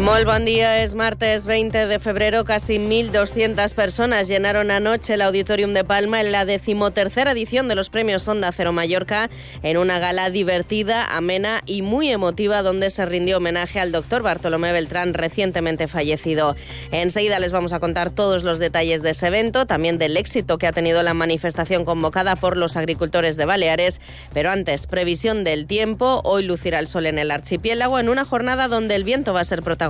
Muy buen día, es martes 20 de febrero. Casi 1.200 personas llenaron anoche el Auditorium de Palma en la decimotercera edición de los premios Onda Cero Mallorca, en una gala divertida, amena y muy emotiva, donde se rindió homenaje al doctor Bartolomé Beltrán, recientemente fallecido. Enseguida les vamos a contar todos los detalles de ese evento, también del éxito que ha tenido la manifestación convocada por los agricultores de Baleares. Pero antes, previsión del tiempo. Hoy lucirá el sol en el archipiélago en una jornada donde el viento va a ser protagonista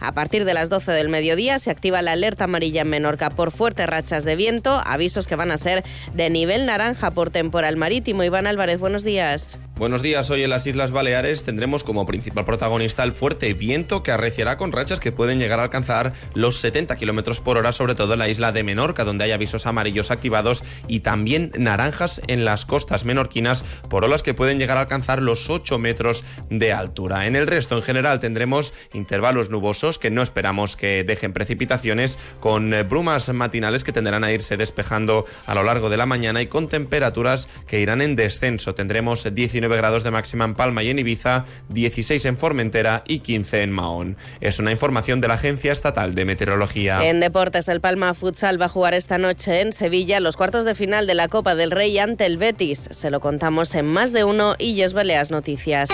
a partir de las 12 del mediodía se activa la alerta amarilla en Menorca por fuertes rachas de viento, avisos que van a ser de nivel naranja por temporal marítimo. Iván Álvarez, buenos días. Buenos días. Hoy en las Islas Baleares tendremos como principal protagonista el fuerte viento que arreciará con rachas que pueden llegar a alcanzar los 70 kilómetros por hora, sobre todo en la isla de Menorca, donde hay avisos amarillos activados y también naranjas en las costas menorquinas por olas que pueden llegar a alcanzar los 8 metros de altura. En el resto, en general, tendremos intervalos nubosos que no esperamos que dejen precipitaciones, con eh, brumas matinales que tenderán a irse despejando a lo largo de la mañana y con temperaturas que irán en descenso. Tendremos 19 grados de máxima en Palma y en Ibiza, 16 en Formentera y 15 en Mahón. Es una información de la Agencia Estatal de Meteorología. En deportes, el Palma Futsal va a jugar esta noche en Sevilla los cuartos de final de la Copa del Rey ante el Betis. Se lo contamos en más de uno y Yes Baleas Noticias.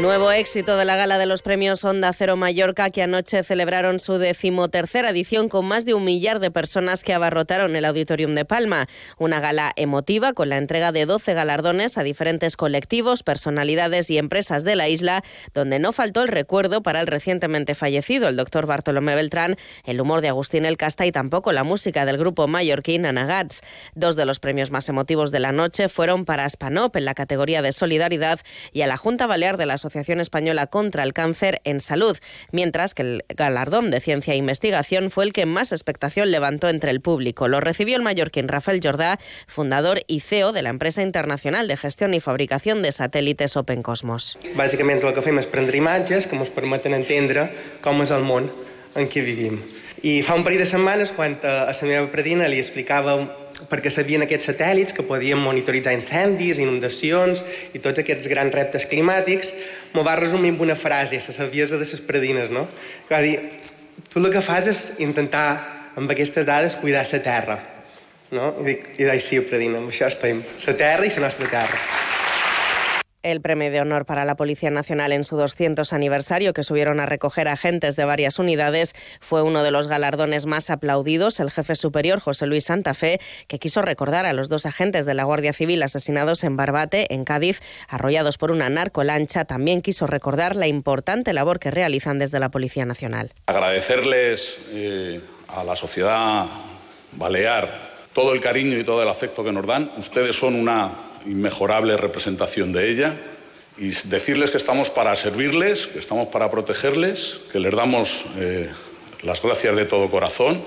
Nuevo éxito de la gala de los premios Onda Cero Mallorca que anoche celebraron su decimotercera edición con más de un millar de personas que abarrotaron el Auditorium de Palma. Una gala emotiva con la entrega de 12 galardones a diferentes colectivos, personalidades y empresas de la isla, donde no faltó el recuerdo para el recientemente fallecido, el doctor Bartolomé Beltrán, el humor de Agustín El Casta y tampoco la música del grupo mallorquín Anagats. Dos de los premios más emotivos de la noche fueron para Spanop en la categoría de solidaridad y a la Junta Balear de la Asociación Española contra el Cáncer en Salud, mientras que el galardón de Ciencia e Investigación fue el que más expectación levantó entre el público. Lo recibió el mallorquín Rafael Jordá, fundador y CEO de la empresa internacional de gestión y fabricación de satélites Open Cosmos. Bàsicament el que fem és prendre imatges que ens permeten entendre com és el món en què vivim. I fa un parell de setmanes, quan a la meva predina li explicava perquè sabien aquests satèl·lits que podien monitoritzar incendis, inundacions i tots aquests grans reptes climàtics, m'ho va resumir amb una frase, la saviesa de les predines, no? Que va dir, tu el que fas és intentar, amb aquestes dades, cuidar la terra. No? I dic, i dic sí, predina, amb això estem. La terra i la nostra terra. El premio de honor para la Policía Nacional en su 200 aniversario que subieron a recoger agentes de varias unidades fue uno de los galardones más aplaudidos. El jefe superior, José Luis Santa Fe, que quiso recordar a los dos agentes de la Guardia Civil asesinados en Barbate, en Cádiz, arrollados por una narcolancha, también quiso recordar la importante labor que realizan desde la Policía Nacional. Agradecerles eh, a la sociedad balear todo el cariño y todo el afecto que nos dan. Ustedes son una inmejorable representación de ella y decirles que estamos para servirles, que estamos para protegerles, que les damos eh, las gracias de todo corazón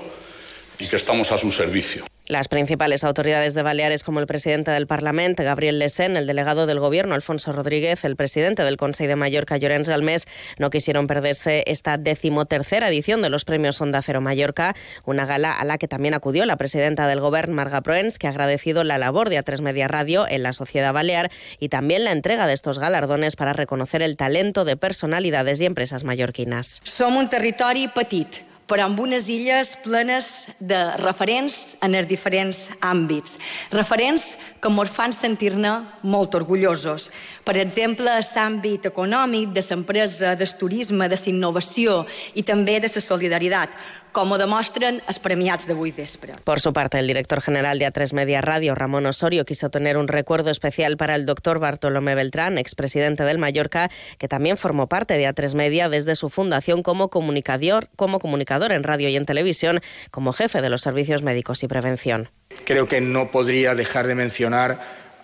y que estamos a su servicio. Las principales autoridades de Baleares, como el presidente del Parlamento, Gabriel Lesén, el delegado del Gobierno, Alfonso Rodríguez, el presidente del Consejo de Mallorca, Llorenç Galmés, no quisieron perderse esta decimotercera edición de los premios Onda Cero Mallorca, una gala a la que también acudió la presidenta del Gobierno, Marga Proens, que ha agradecido la labor de A3 Media Radio en la sociedad balear y también la entrega de estos galardones para reconocer el talento de personalidades y empresas mallorquinas. Somos un territorio petit, però amb unes illes plenes de referents en els diferents àmbits. Referents que ens fan sentir-ne molt orgullosos. Per exemple, l'àmbit econòmic, de l'empresa, del turisme, de la innovació i també de la solidaritat, como demuestran los premiats de vespre. Por su parte, el director general de A3 Media Radio, Ramón Osorio, quiso tener un recuerdo especial para el doctor Bartolomé Beltrán, expresidente del Mallorca, que también formó parte de A3 Media desde su fundación como comunicador, como comunicador en radio y en televisión, como jefe de los servicios médicos y prevención. Creo que no podría dejar de mencionar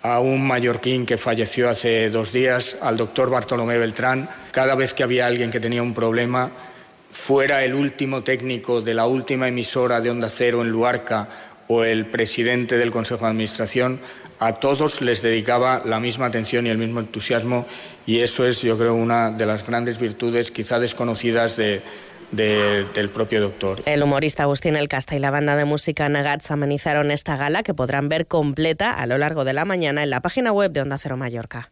a un mallorquín que falleció hace dos días, al doctor Bartolomé Beltrán. Cada vez que había alguien que tenía un problema, fuera el último técnico de la última emisora de Onda Cero en Luarca o el presidente del Consejo de Administración, a todos les dedicaba la misma atención y el mismo entusiasmo y eso es, yo creo, una de las grandes virtudes quizá desconocidas de, del propio doctor. El humorista Agustín El Casta y la banda de música Nagats amenizaron esta gala que podrán ver completa a lo largo de la mañana en la página web de Onda Cero Mallorca.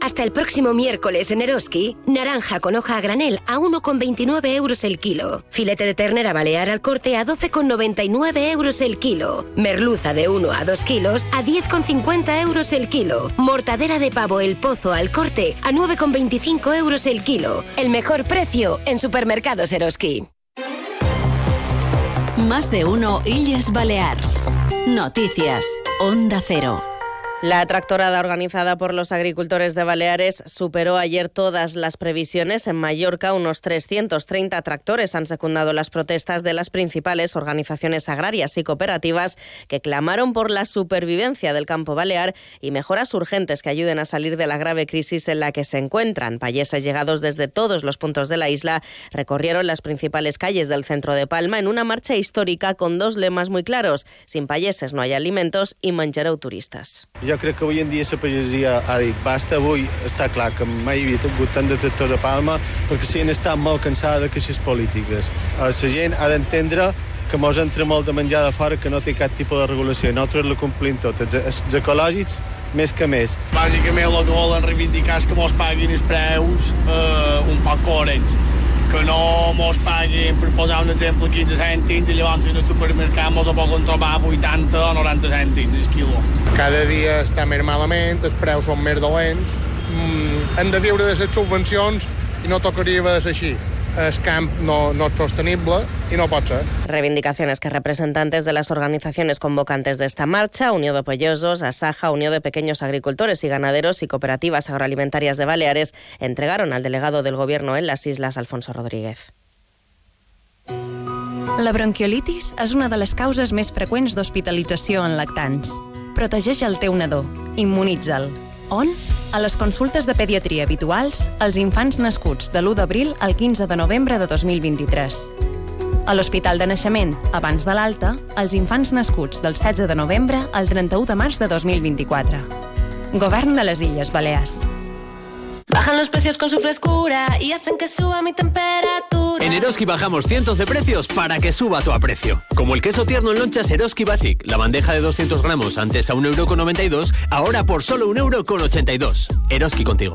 Hasta el próximo miércoles en Eroski, naranja con hoja a granel a 1,29 euros el kilo. Filete de ternera balear al corte a 12,99 euros el kilo. Merluza de 1 a 2 kilos a 10,50 euros el kilo. Mortadera de pavo el pozo al corte a 9,25 euros el kilo. El mejor precio en supermercados Eroski. Más de uno Illes Balears. Noticias. Onda Cero. La tractorada organizada por los agricultores de Baleares superó ayer todas las previsiones. En Mallorca, unos 330 tractores han secundado las protestas de las principales organizaciones agrarias y cooperativas que clamaron por la supervivencia del campo balear y mejoras urgentes que ayuden a salir de la grave crisis en la que se encuentran. Payeses llegados desde todos los puntos de la isla recorrieron las principales calles del centro de Palma en una marcha histórica con dos lemas muy claros: sin payeses no hay alimentos y manchereu turistas. Jo crec que avui en dia la pagesia ha dit basta, avui està clar que mai hi havia hagut tant de tractors a Palma perquè si han estat molt cansada de queixes polítiques. La gent ha d'entendre que mos entra molt de menjar de fora que no té cap tipus de regulació i nosaltres la complim tot, els, els ecològics més que més. Bàsicament el que volen reivindicar és que mos paguin els preus eh, un poc coherents que no mos paguin, per posar un exemple, 15 cèntims i llavors en el supermercat mos ho poden trobar 80 o 90 cèntims el quilo. Cada dia està més malament, els preus són més dolents, mm, hem de viure de les subvencions i no tocaria de ser així. Es camp no, no es sostenible y no pot ser. Reivindicaciones que representantes de las organizaciones convocantes de esta marcha, Unión de Pollosos, Asaja, Unión de Pequeños Agricultores y Ganaderos y Cooperativas Agroalimentarias de Baleares, entregaron al delegado del Gobierno en las islas, Alfonso Rodríguez. La bronquiolitis és una de les causes més freqüents d'hospitalització en lactants. Protegeix el teu nadó. Immunitza'l. On? A les consultes de pediatria habituals als infants nascuts de l'1 d'abril al 15 de novembre de 2023. A l'Hospital de Naixement, abans de l'alta, als infants nascuts del 16 de novembre al 31 de març de 2024. Govern de les Illes Balears. Bajan los precios con su frescura y hacen que suba mi temperatura. En Eroski bajamos cientos de precios para que suba tu aprecio. Como el queso tierno en lonchas Eroski Basic, la bandeja de 200 gramos antes a 1,92€, ahora por solo 1,82€. Eroski contigo.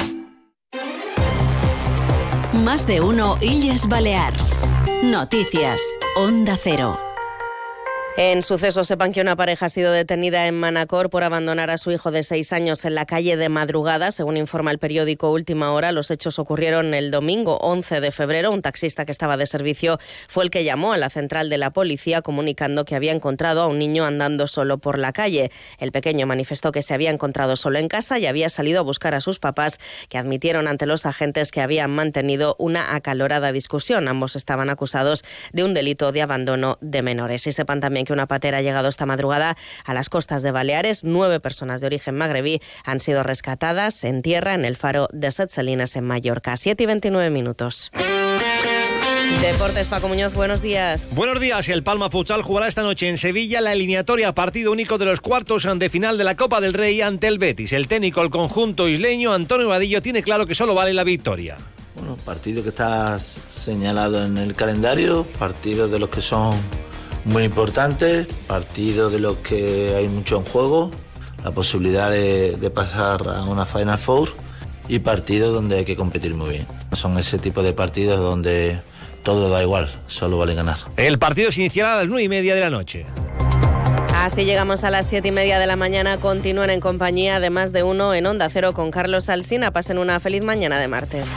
Más de uno Illes Balears. Noticias. Onda Cero. En suceso sepan que una pareja ha sido detenida en Manacor por abandonar a su hijo de seis años en la calle de madrugada. Según informa el periódico Última Hora, los hechos ocurrieron el domingo 11 de febrero. Un taxista que estaba de servicio fue el que llamó a la central de la policía comunicando que había encontrado a un niño andando solo por la calle. El pequeño manifestó que se había encontrado solo en casa y había salido a buscar a sus papás, que admitieron ante los agentes que habían mantenido una acalorada discusión. Ambos estaban acusados de un delito de abandono de menores. Y sepan también que una patera ha llegado esta madrugada a las costas de Baleares. Nueve personas de origen magrebí han sido rescatadas en tierra en el faro de Salinas en Mallorca. 7 y 29 minutos. Deportes, Paco Muñoz, buenos días. Buenos días. El Palma Futsal jugará esta noche en Sevilla la eliminatoria partido único de los cuartos de final de la Copa del Rey ante el Betis. El técnico, el conjunto isleño, Antonio Vadillo, tiene claro que solo vale la victoria. Bueno, partido que está señalado en el calendario, partido de los que son muy importante, partido de los que hay mucho en juego, la posibilidad de, de pasar a una Final Four y partidos donde hay que competir muy bien. Son ese tipo de partidos donde todo da igual, solo vale ganar. El partido se iniciará a las nueve y media de la noche. Así llegamos a las siete y media de la mañana. Continúan en compañía de más de uno en Onda Cero con Carlos Alsina. Pasen una feliz mañana de martes.